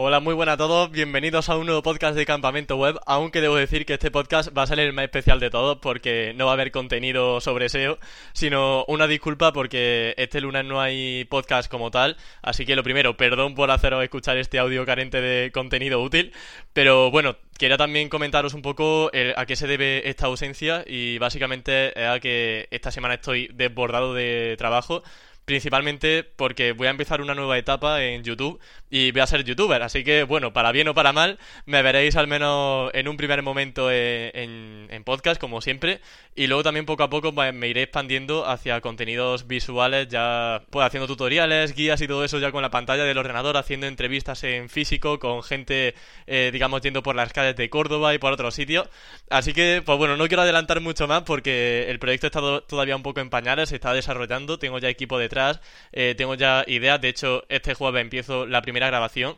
Hola, muy buenas a todos, bienvenidos a un nuevo podcast de Campamento Web, aunque debo decir que este podcast va a ser el más especial de todos porque no va a haber contenido sobre SEO, sino una disculpa porque este lunes no hay podcast como tal, así que lo primero, perdón por haceros escuchar este audio carente de contenido útil, pero bueno, quería también comentaros un poco a qué se debe esta ausencia y básicamente es a que esta semana estoy desbordado de trabajo principalmente porque voy a empezar una nueva etapa en YouTube y voy a ser youtuber, así que bueno, para bien o para mal, me veréis al menos en un primer momento en, podcast, como siempre, y luego también poco a poco pues, me iré expandiendo hacia contenidos visuales, ya pues haciendo tutoriales, guías y todo eso ya con la pantalla del ordenador, haciendo entrevistas en físico con gente, eh, digamos, yendo por las calles de Córdoba y por otros sitios, así que pues bueno, no quiero adelantar mucho más porque el proyecto está todavía un poco en pañales, se está desarrollando, tengo ya equipo detrás, eh, tengo ya ideas, de hecho este jueves empiezo la primera grabación.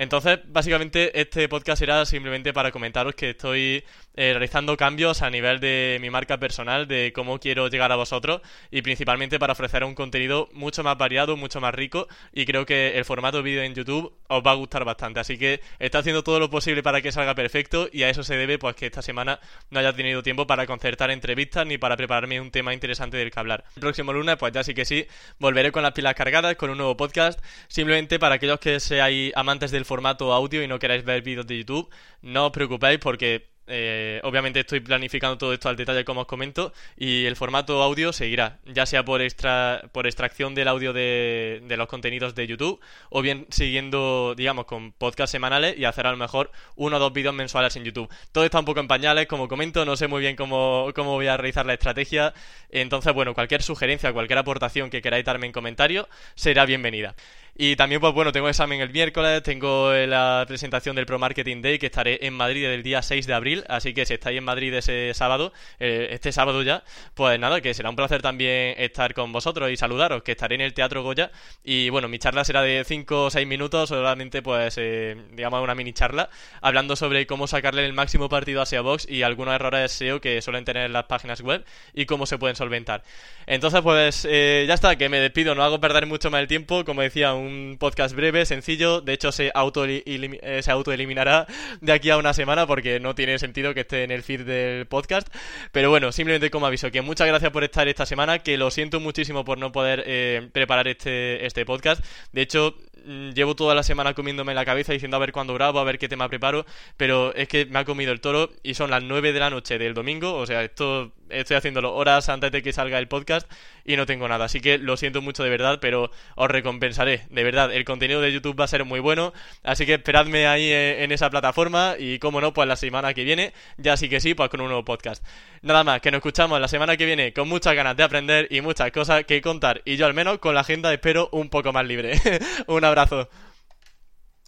Entonces, básicamente, este podcast será simplemente para comentaros que estoy eh, realizando cambios a nivel de mi marca personal, de cómo quiero llegar a vosotros y principalmente para ofrecer un contenido mucho más variado, mucho más rico y creo que el formato vídeo en YouTube os va a gustar bastante. Así que estoy haciendo todo lo posible para que salga perfecto y a eso se debe pues que esta semana no haya tenido tiempo para concertar entrevistas ni para prepararme un tema interesante del que hablar. El próximo lunes pues ya sí que sí, volveré con las pilas cargadas con un nuevo podcast, simplemente para aquellos que seáis amantes del formato audio y no queráis ver vídeos de YouTube, no os preocupéis porque eh, obviamente estoy planificando todo esto al detalle como os comento y el formato audio seguirá, ya sea por, extra, por extracción del audio de, los contenidos de YouTube o bien siguiendo, digamos, con podcast semanales y hacer a lo mejor uno o dos vídeos mensuales en YouTube. Todo está un poco en pañales, como comento, no sé muy bien cómo, cómo voy a realizar la estrategia, entonces bueno, cualquier sugerencia, cualquier aportación que queráis darme en comentario será bienvenida. Y también, pues bueno, tengo examen el miércoles, tengo la presentación del Pro Marketing Day que estaré en Madrid el día 6 de abril, así que si estáis en Madrid ese sábado, eh, este sábado ya, pues nada, que será un placer también estar con vosotros y saludaros, que estaré en el Teatro Goya. Y bueno, mi charla será de 5 o 6 minutos, solamente pues, eh, digamos, una mini charla, hablando sobre cómo sacarle el máximo partido a SEO Box y algunos errores SEO que suelen tener las páginas web y cómo se pueden solventar. Entonces, pues eh, ya está, que me despido, no hago perder mucho más el tiempo, como decía, un un podcast breve, sencillo. De hecho, se auto eh, se autoeliminará de aquí a una semana porque no tiene sentido que esté en el feed del podcast. Pero bueno, simplemente como aviso, que muchas gracias por estar esta semana, que lo siento muchísimo por no poder eh, preparar este, este podcast. De hecho, mm, llevo toda la semana comiéndome la cabeza diciendo a ver cuándo grabo, a ver qué tema preparo, pero es que me ha comido el toro y son las 9 de la noche del domingo, o sea, esto estoy haciéndolo horas antes de que salga el podcast y no tengo nada. Así que lo siento mucho de verdad, pero os recompensaré. De verdad, el contenido de YouTube va a ser muy bueno. Así que esperadme ahí eh, en esa plataforma y como no, pues la semana que viene, ya sí que sí, pues con un nuevo podcast. Nada más, que nos escuchamos la semana que viene con muchas ganas de aprender y muchas cosas que contar. Y yo al menos con la agenda espero un poco más libre. un abrazo.